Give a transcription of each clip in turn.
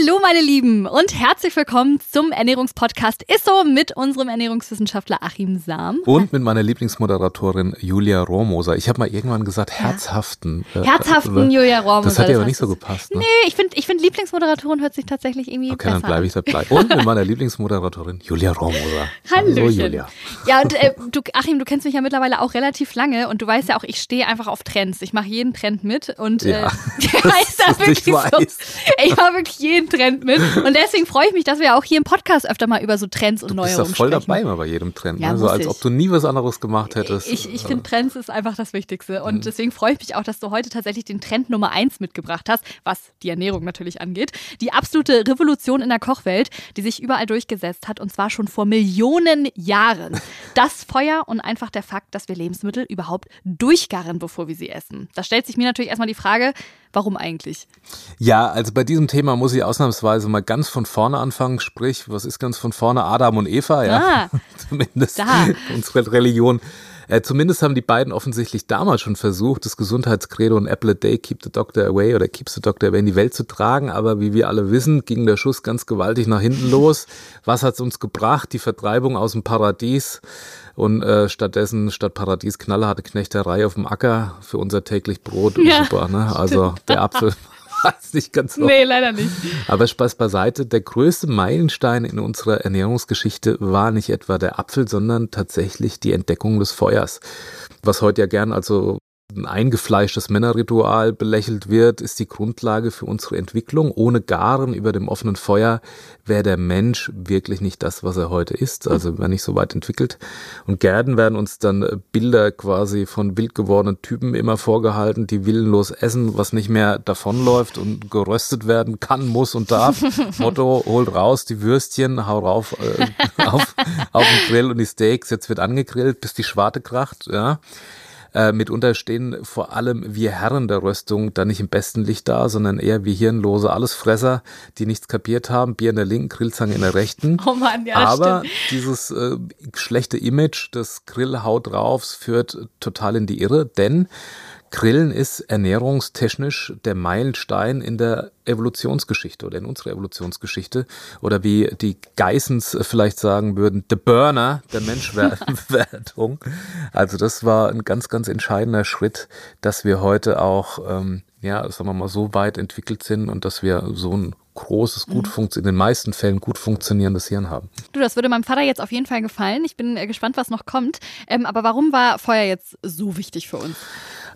Hallo meine Lieben und herzlich willkommen zum Ernährungspodcast ISSO mit unserem Ernährungswissenschaftler Achim Sam. Und mit meiner Lieblingsmoderatorin Julia Rohrmoser. Ich habe mal irgendwann gesagt, herzhaften. Äh, herzhaften äh, Julia Rohrmoser. Das hat dir aber nicht so gepasst. Ne? Nee, ich finde ich find Lieblingsmoderatorin hört sich tatsächlich irgendwie okay, besser dann bleibe ich dabei. Und mit meiner Lieblingsmoderatorin Julia Rohrmoser. Hallo Julia. Ja, und äh, du, Achim, du kennst mich ja mittlerweile auch relativ lange und du weißt ja auch, ich stehe einfach auf Trends. Ich mache jeden Trend mit und ja, äh, das ist wirklich so. Ich mache wirklich jeden Trend mit. Und deswegen freue ich mich, dass wir auch hier im Podcast öfter mal über so Trends und Neuerungen sprechen. Du bist ja voll dabei mal bei jedem Trend. Ja, ne? So als ich. ob du nie was anderes gemacht hättest. Ich, ich finde, Trends ist einfach das Wichtigste. Und mhm. deswegen freue ich mich auch, dass du heute tatsächlich den Trend Nummer eins mitgebracht hast, was die Ernährung natürlich angeht. Die absolute Revolution in der Kochwelt, die sich überall durchgesetzt hat und zwar schon vor Millionen Jahren. Das Feuer und einfach der Fakt, dass wir Lebensmittel überhaupt durchgarren, bevor wir sie essen. Da stellt sich mir natürlich erstmal die Frage, Warum eigentlich? Ja, also bei diesem Thema muss ich ausnahmsweise mal ganz von vorne anfangen. Sprich, was ist ganz von vorne? Adam und Eva, ja. Ah, Zumindest da. unsere Religion. Äh, zumindest haben die beiden offensichtlich damals schon versucht, das Gesundheitskredo und Apple a Day, Keep the Doctor Away oder Keeps the Doctor Away in die Welt zu tragen. Aber wie wir alle wissen, ging der Schuss ganz gewaltig nach hinten los. Was hat's uns gebracht? Die Vertreibung aus dem Paradies. Und äh, stattdessen, statt Paradies, knallharte Knechterei auf dem Acker für unser täglich Brot. Ja, Super, ne? Also der Apfel weiß nicht ganz so. Nee, leider nicht. Aber Spaß beiseite, der größte Meilenstein in unserer Ernährungsgeschichte war nicht etwa der Apfel, sondern tatsächlich die Entdeckung des Feuers. Was heute ja gern also ein eingefleischtes Männerritual belächelt wird, ist die Grundlage für unsere Entwicklung. Ohne Garen über dem offenen Feuer wäre der Mensch wirklich nicht das, was er heute ist, also wäre nicht so weit entwickelt. Und Gärden werden uns dann Bilder quasi von wild gewordenen Typen immer vorgehalten, die willenlos essen, was nicht mehr davonläuft und geröstet werden kann, muss und darf. Motto, holt raus die Würstchen, hau rauf äh, auf, auf den Grill und die Steaks, jetzt wird angegrillt, bis die Schwarte kracht, ja. Äh, mitunter stehen vor allem wir Herren der Röstung da nicht im besten Licht da, sondern eher wie hirnlose Allesfresser, die nichts kapiert haben, Bier in der linken, Grillzange in der rechten. Oh Mann, ja, Aber stimmt. dieses äh, schlechte Image des Grillhaut draufs führt total in die Irre, denn Grillen ist ernährungstechnisch der Meilenstein in der Evolutionsgeschichte oder in unserer Evolutionsgeschichte. Oder wie die Geissens vielleicht sagen würden, the burner der Menschwerdung. Also das war ein ganz, ganz entscheidender Schritt, dass wir heute auch, ähm, ja, sagen wir mal, so weit entwickelt sind und dass wir so ein großes, gut mhm. in den meisten Fällen gut funktionierendes Hirn haben. Du, das würde meinem Vater jetzt auf jeden Fall gefallen. Ich bin äh, gespannt, was noch kommt. Ähm, aber warum war Feuer jetzt so wichtig für uns?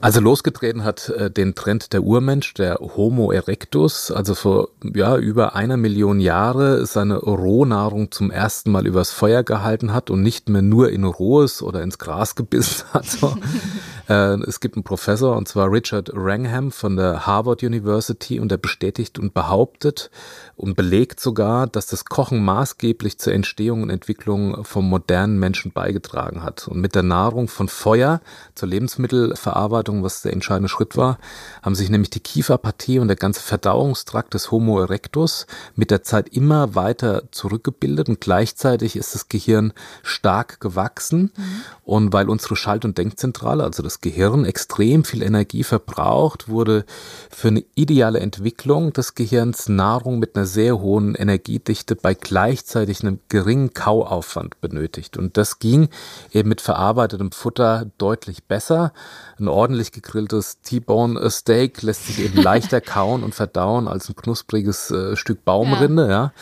Also losgetreten hat äh, den Trend der Urmensch, der Homo erectus, also vor ja, über einer Million Jahre seine Rohnahrung zum ersten Mal übers Feuer gehalten hat und nicht mehr nur in rohes oder ins Gras gebissen hat. So. äh, es gibt einen Professor, und zwar Richard Wrangham von der Harvard University, und der bestätigt und behauptet und belegt sogar, dass das Kochen maßgeblich zur Entstehung und Entwicklung vom modernen Menschen beigetragen hat. Und mit der Nahrung von Feuer zur Lebensmittelverarbeitung Verarbeitung, was der entscheidende Schritt war, haben sich nämlich die Kieferpartie und der ganze Verdauungstrakt des Homo erectus mit der Zeit immer weiter zurückgebildet und gleichzeitig ist das Gehirn stark gewachsen mhm. und weil unsere Schalt- und Denkzentrale, also das Gehirn, extrem viel Energie verbraucht, wurde für eine ideale Entwicklung des Gehirns Nahrung mit einer sehr hohen Energiedichte bei gleichzeitig einem geringen Kauaufwand benötigt und das ging eben mit verarbeitetem Futter deutlich besser. Ein ordentlich gegrilltes T-Bone Steak lässt sich eben leichter kauen und verdauen als ein knuspriges äh, Stück Baumrinde, ja. ja.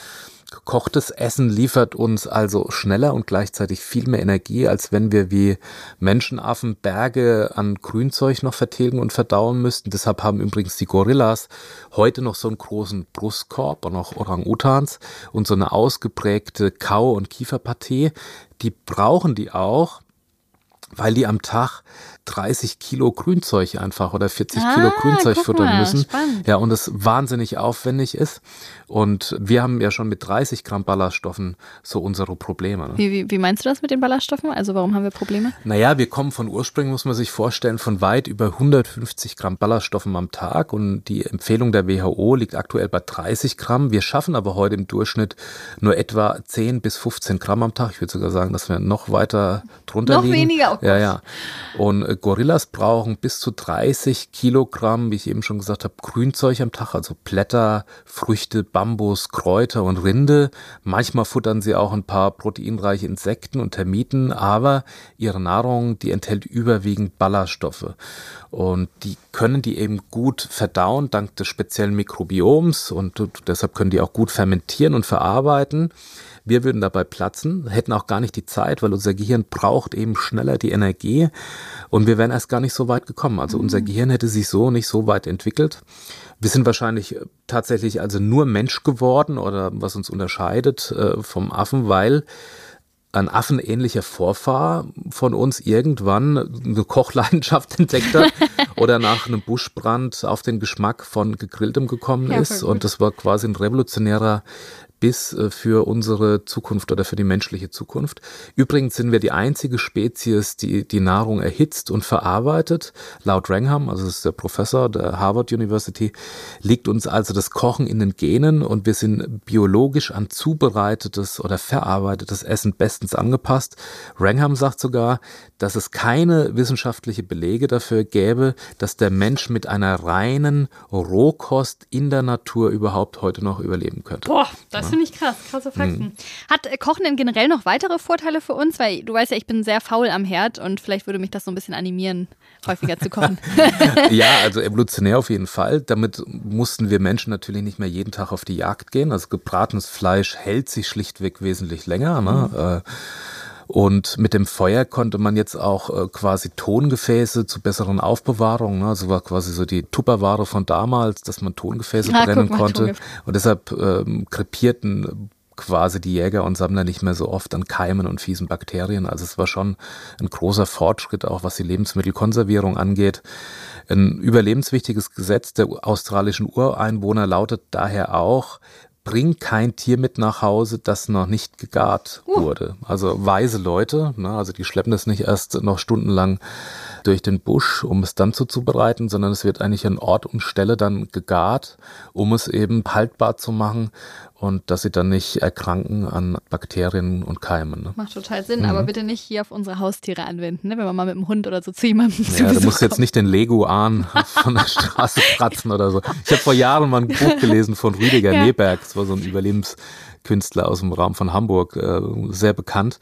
Gekochtes Essen liefert uns also schneller und gleichzeitig viel mehr Energie, als wenn wir wie Menschenaffen Berge an Grünzeug noch vertilgen und verdauen müssten. Deshalb haben übrigens die Gorillas heute noch so einen großen Brustkorb und auch Orang-Utans und so eine ausgeprägte Kau- und Kieferpartie. Die brauchen die auch, weil die am Tag 30 Kilo Grünzeug einfach oder 40 ah, Kilo Grünzeug futtern mal, müssen. Spannend. Ja, und das wahnsinnig aufwendig ist. Und wir haben ja schon mit 30 Gramm Ballaststoffen so unsere Probleme. Ne? Wie, wie, wie, meinst du das mit den Ballaststoffen? Also warum haben wir Probleme? Naja, wir kommen von ursprünglich, muss man sich vorstellen, von weit über 150 Gramm Ballaststoffen am Tag. Und die Empfehlung der WHO liegt aktuell bei 30 Gramm. Wir schaffen aber heute im Durchschnitt nur etwa 10 bis 15 Gramm am Tag. Ich würde sogar sagen, dass wir noch weiter drunter noch liegen. Noch weniger? Oh ja, ja. Und Gorillas brauchen bis zu 30 Kilogramm, wie ich eben schon gesagt habe, Grünzeug am Tag, also Blätter, Früchte, Bambus, Kräuter und Rinde. Manchmal futtern sie auch ein paar proteinreiche Insekten und Termiten, aber ihre Nahrung, die enthält überwiegend Ballaststoffe. Und die können die eben gut verdauen, dank des speziellen Mikrobioms und deshalb können die auch gut fermentieren und verarbeiten. Wir würden dabei platzen, hätten auch gar nicht die Zeit, weil unser Gehirn braucht eben schneller die Energie und wir wären erst gar nicht so weit gekommen. Also unser mhm. Gehirn hätte sich so nicht so weit entwickelt. Wir sind wahrscheinlich äh, tatsächlich also nur Mensch geworden oder was uns unterscheidet äh, vom Affen, weil ein affenähnlicher Vorfahr von uns irgendwann eine Kochleidenschaft entdeckt hat oder nach einem Buschbrand auf den Geschmack von gegrilltem gekommen ja, ist. Und das war quasi ein revolutionärer bis äh, für unsere Zukunft oder für die menschliche Zukunft. Übrigens sind wir die einzige Spezies, die die Nahrung erhitzt und verarbeitet. Laut Rangham, also das ist der Professor der Harvard University, liegt uns also das Kochen in den Genen und wir sind biologisch an zubereitetes oder verarbeitetes Essen bestens angepasst. Rangham sagt sogar, dass es keine wissenschaftliche Belege dafür gäbe, dass der Mensch mit einer reinen Rohkost in der Natur überhaupt heute noch überleben könnte. Boah, das finde ich krass, krasse Fakten. Mhm. Hat Kochen denn generell noch weitere Vorteile für uns? Weil du weißt ja, ich bin sehr faul am Herd und vielleicht würde mich das so ein bisschen animieren, häufiger zu kochen. ja, also evolutionär auf jeden Fall. Damit mussten wir Menschen natürlich nicht mehr jeden Tag auf die Jagd gehen. Also gebratenes Fleisch hält sich schlichtweg wesentlich länger. Ne? Mhm. Äh, und mit dem Feuer konnte man jetzt auch äh, quasi Tongefäße zu besseren Aufbewahrungen, ne? also war quasi so die Tupperware von damals, dass man Tongefäße ja, brennen konnte. Und deshalb ähm, krepierten quasi die Jäger und Sammler nicht mehr so oft an Keimen und fiesen Bakterien. Also es war schon ein großer Fortschritt, auch was die Lebensmittelkonservierung angeht. Ein überlebenswichtiges Gesetz der australischen Ureinwohner lautet daher auch, bring kein Tier mit nach Hause, das noch nicht gegart uh. wurde. Also weise Leute, ne, also die schleppen das nicht erst noch stundenlang durch den Busch, um es dann zuzubereiten, sondern es wird eigentlich an Ort und Stelle dann gegart, um es eben haltbar zu machen und dass sie dann nicht erkranken an Bakterien und Keimen. Ne? Macht total Sinn, mhm. aber bitte nicht hier auf unsere Haustiere anwenden, ne? wenn man mal mit dem Hund oder so zu jemandem Ja, du musst jetzt nicht den Lego-Ahn von der Straße kratzen oder so. Ich habe vor Jahren mal ein Buch gelesen von Rüdiger ja. Neberg, das war so ein Überlebenskünstler aus dem Raum von Hamburg, äh, sehr bekannt.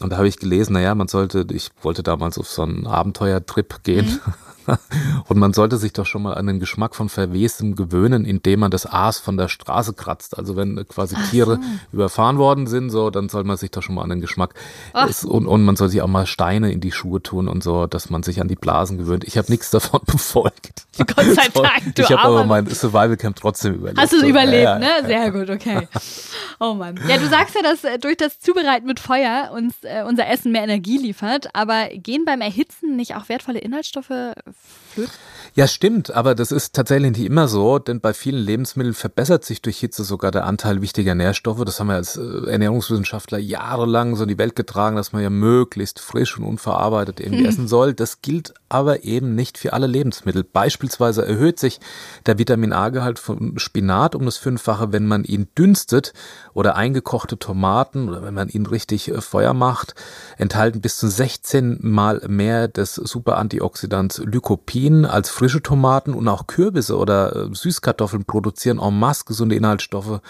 Und da habe ich gelesen, naja, man sollte, ich wollte damals auf so einen Abenteuertrip gehen. Mhm. Und man sollte sich doch schon mal an den Geschmack von Verwestem gewöhnen, indem man das Aas von der Straße kratzt. Also wenn quasi Tiere so. überfahren worden sind, so, dann soll man sich doch schon mal an den Geschmack ist, und, und man soll sich auch mal Steine in die Schuhe tun und so, dass man sich an die Blasen gewöhnt. Ich habe nichts davon befolgt. Gott sei Dank, du Ich habe aber mein Survival Camp trotzdem überlebt. Hast du es überlebt, ja, ne? Sehr gut, okay. Oh Mann. Ja, du sagst ja, dass äh, durch das Zubereiten mit Feuer uns äh, unser Essen mehr Energie liefert, aber gehen beim Erhitzen nicht auch wertvolle Inhaltsstoffe flöten? Ja, stimmt, aber das ist tatsächlich nicht immer so, denn bei vielen Lebensmitteln verbessert sich durch Hitze sogar der Anteil wichtiger Nährstoffe. Das haben wir als äh, Ernährungswissenschaftler jahrelang so in die Welt getragen, dass man ja möglichst frisch und unverarbeitet irgendwie hm. essen soll. Das gilt aber eben nicht für alle Lebensmittel. Beispielsweise erhöht sich der Vitamin A-Gehalt von Spinat um das Fünffache, wenn man ihn dünstet oder eingekochte Tomaten oder wenn man ihn richtig äh, Feuer macht, enthalten bis zu 16 mal mehr des Superantioxidants Lycopin als frische Tomaten und auch Kürbisse oder äh, Süßkartoffeln produzieren en masse gesunde Inhaltsstoffe,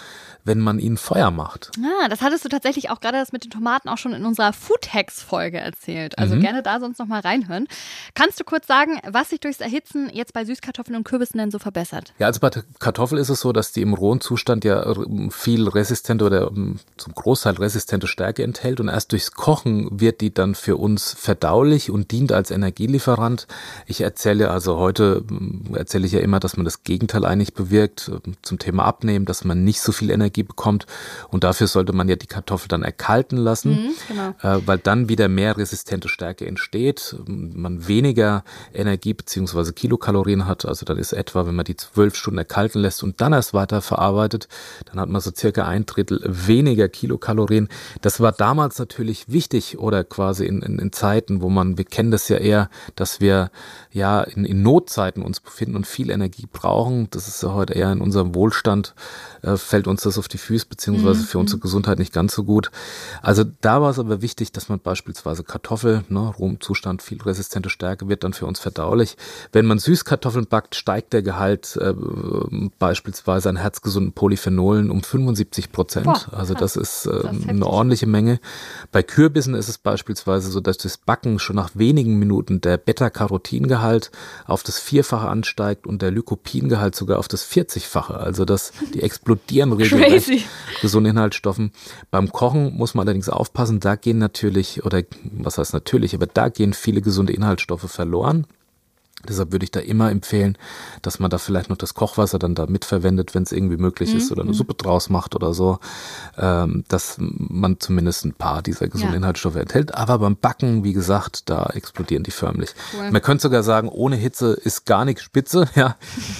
wenn man ihnen Feuer macht. Ah, das hattest du tatsächlich auch gerade das mit den Tomaten auch schon in unserer Food Hacks Folge erzählt. Also mhm. gerne da sonst noch mal reinhören. Kannst du kurz sagen, was sich durchs Erhitzen jetzt bei Süßkartoffeln und Kürbissen denn so verbessert? Ja, also bei Kartoffeln ist es so, dass die im rohen Zustand ja viel resistente oder um, zum Großteil resistente Stärke enthält und erst durchs Kochen wird die dann für uns verdaulich und dient als Energielieferant. Ich erzähle also heute, erzähle ich ja immer, dass man das Gegenteil eigentlich bewirkt zum Thema Abnehmen, dass man nicht so viel Energie bekommt und dafür sollte man ja die Kartoffel dann erkalten lassen, mhm, genau. äh, weil dann wieder mehr resistente Stärke entsteht, man weniger Energie beziehungsweise Kilokalorien hat, also dann ist etwa, wenn man die zwölf Stunden erkalten lässt und dann erst weiter verarbeitet, dann hat man so circa ein Drittel weniger Kilokalorien. Das war damals natürlich wichtig oder quasi in, in, in Zeiten, wo man, wir kennen das ja eher, dass wir ja in, in Notzeiten uns befinden und viel Energie brauchen. Das ist ja heute eher in unserem Wohlstand, äh, fällt uns das auf die Füße, beziehungsweise für unsere mhm. Gesundheit nicht ganz so gut. Also da war es aber wichtig, dass man beispielsweise Kartoffel, ne, rohem Zustand, viel resistente Stärke wird dann für uns verdaulich. Wenn man Süßkartoffeln backt, steigt der Gehalt äh, beispielsweise an herzgesunden Polyphenolen um 75 Prozent. Also das ist, äh, das ist eine ordentliche Menge. Bei Kürbissen ist es beispielsweise so, dass das Backen schon nach wenigen Minuten der Beta-Carotin-Gehalt auf das Vierfache ansteigt und der Lycopin-Gehalt sogar auf das 40-fache. Also das, die explodieren regelrecht gesunden Inhaltsstoffen. Beim Kochen muss man allerdings aufpassen, da gehen natürlich, oder was heißt natürlich, aber da gehen viele gesunde Inhaltsstoffe verloren. Deshalb würde ich da immer empfehlen, dass man da vielleicht noch das Kochwasser dann da mitverwendet, wenn es irgendwie möglich mhm. ist, oder eine mhm. Suppe draus macht oder so, ähm, dass man zumindest ein paar dieser gesunden ja. Inhaltsstoffe enthält. Aber beim Backen, wie gesagt, da explodieren die förmlich. Cool. Man könnte sogar sagen, ohne Hitze ist gar nichts spitze, ja,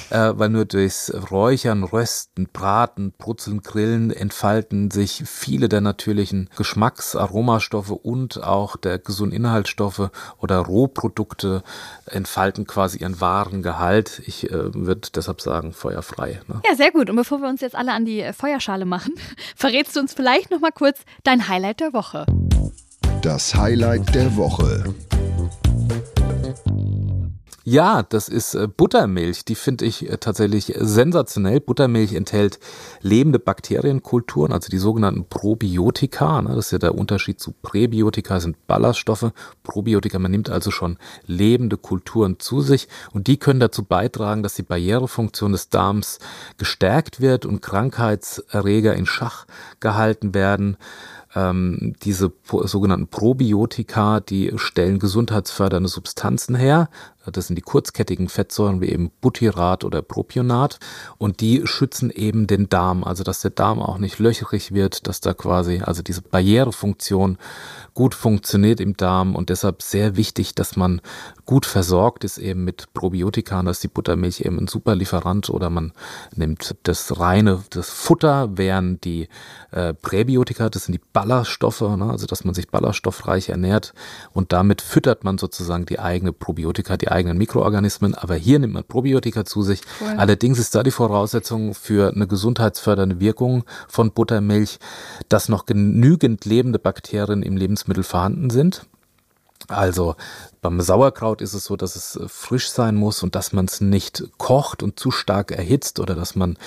äh, weil nur durchs Räuchern, Rösten, Braten, Brutzeln, Grillen entfalten sich viele der natürlichen Geschmacks-, Aromastoffe und auch der gesunden Inhaltsstoffe oder Rohprodukte entfalten quasi ihren wahren Gehalt. Ich äh, würde deshalb sagen, feuerfrei. Ne? Ja, sehr gut. Und bevor wir uns jetzt alle an die äh, Feuerschale machen, verrätst du uns vielleicht noch mal kurz dein Highlight der Woche. Das Highlight der Woche. Ja, das ist äh, Buttermilch. Die finde ich äh, tatsächlich sensationell. Buttermilch enthält lebende Bakterienkulturen, also die sogenannten Probiotika. Ne? Das ist ja der Unterschied zu Präbiotika, sind Ballaststoffe. Probiotika, man nimmt also schon lebende Kulturen zu sich und die können dazu beitragen, dass die Barrierefunktion des Darms gestärkt wird und Krankheitserreger in Schach gehalten werden ähm, diese sogenannten Probiotika, die stellen gesundheitsfördernde Substanzen her. Das sind die kurzkettigen Fettsäuren wie eben Butyrat oder Propionat und die schützen eben den Darm, also dass der Darm auch nicht löcherig wird, dass da quasi also diese Barrierefunktion gut funktioniert im Darm und deshalb sehr wichtig, dass man gut versorgt ist eben mit Probiotika, dass die Buttermilch eben ein super Lieferant oder man nimmt das reine, das Futter, während die äh, Präbiotika, das sind die Ballaststoffe, ne, also dass man sich ballaststoffreich ernährt und damit füttert man sozusagen die eigene Probiotika, die eigenen Mikroorganismen, aber hier nimmt man Probiotika zu sich. Cool. Allerdings ist da die Voraussetzung für eine gesundheitsfördernde Wirkung von Buttermilch, dass noch genügend lebende Bakterien im Lebensmittel vorhanden sind. Also beim Sauerkraut ist es so, dass es äh, frisch sein muss und dass man es nicht kocht und zu stark erhitzt oder dass man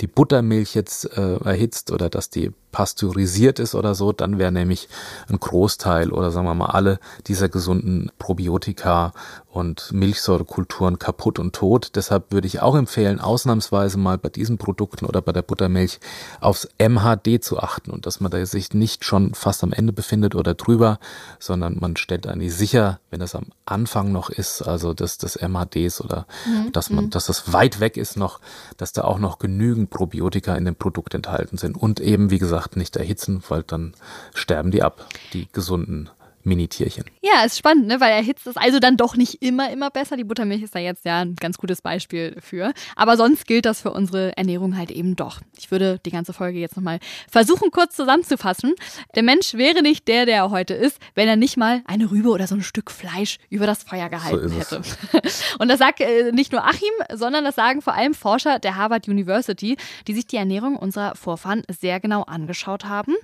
die Buttermilch jetzt äh, erhitzt oder dass die pasteurisiert ist oder so, dann wäre nämlich ein Großteil oder sagen wir mal alle dieser gesunden Probiotika und Milchsäurekulturen kaputt und tot. Deshalb würde ich auch empfehlen, ausnahmsweise mal bei diesen Produkten oder bei der Buttermilch aufs MHD zu achten und dass man da sich nicht schon fast am Ende befindet oder drüber, sondern man stellt eigentlich sicher, wenn das am Anfang noch ist, also des, des MHDs oder mhm. dass man, mhm. dass das weit weg ist noch, dass da auch noch genügend Probiotika in dem Produkt enthalten sind und eben, wie gesagt, gesagt, nicht erhitzen, weil dann sterben die ab, die gesunden Minitierchen. Ja, ist spannend, ne? weil erhitzt ist also dann doch nicht immer, immer besser. Die Buttermilch ist da jetzt ja ein ganz gutes Beispiel für. Aber sonst gilt das für unsere Ernährung halt eben doch. Ich würde die ganze Folge jetzt nochmal versuchen, kurz zusammenzufassen. Der Mensch wäre nicht der, der er heute ist, wenn er nicht mal eine Rübe oder so ein Stück Fleisch über das Feuer gehalten so hätte. Und das sagt äh, nicht nur Achim, sondern das sagen vor allem Forscher der Harvard University, die sich die Ernährung unserer Vorfahren sehr genau angeschaut haben.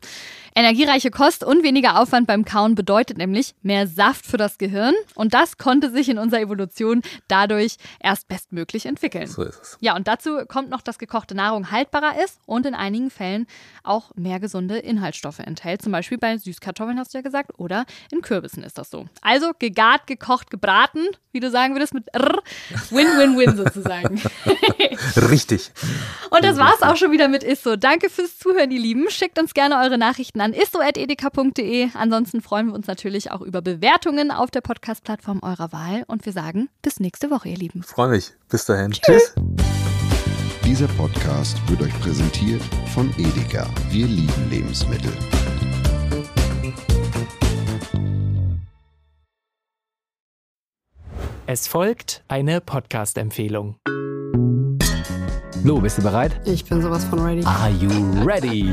Energiereiche Kost und weniger Aufwand beim Kauen bedeutet nämlich mehr Saft für das Gehirn und das konnte sich in unserer Evolution dadurch erst bestmöglich entwickeln. So ist es. Ja, und dazu kommt noch, dass gekochte Nahrung haltbarer ist und in einigen Fällen auch mehr gesunde Inhaltsstoffe enthält. Zum Beispiel bei Süßkartoffeln hast du ja gesagt oder in Kürbissen ist das so. Also gegart, gekocht, gebraten, wie du sagen würdest mit R, Win-Win-Win sozusagen. Richtig. Und das war's auch schon wieder mit Isso. Danke fürs Zuhören, ihr Lieben. Schickt uns gerne eure Nachrichten an isso.edeka.de. Ansonsten freuen wir uns natürlich auch über Bewertungen auf der Podcast-Plattform eurer Wahl. Und wir sagen bis nächste Woche, ihr Lieben. Freue mich. Bis dahin. Tschüss. Dieser Podcast wird euch präsentiert von Edeka. Wir lieben Lebensmittel. Es folgt eine Podcast-Empfehlung. Lou, bist du bereit? Ich bin sowas von ready. Are you ready?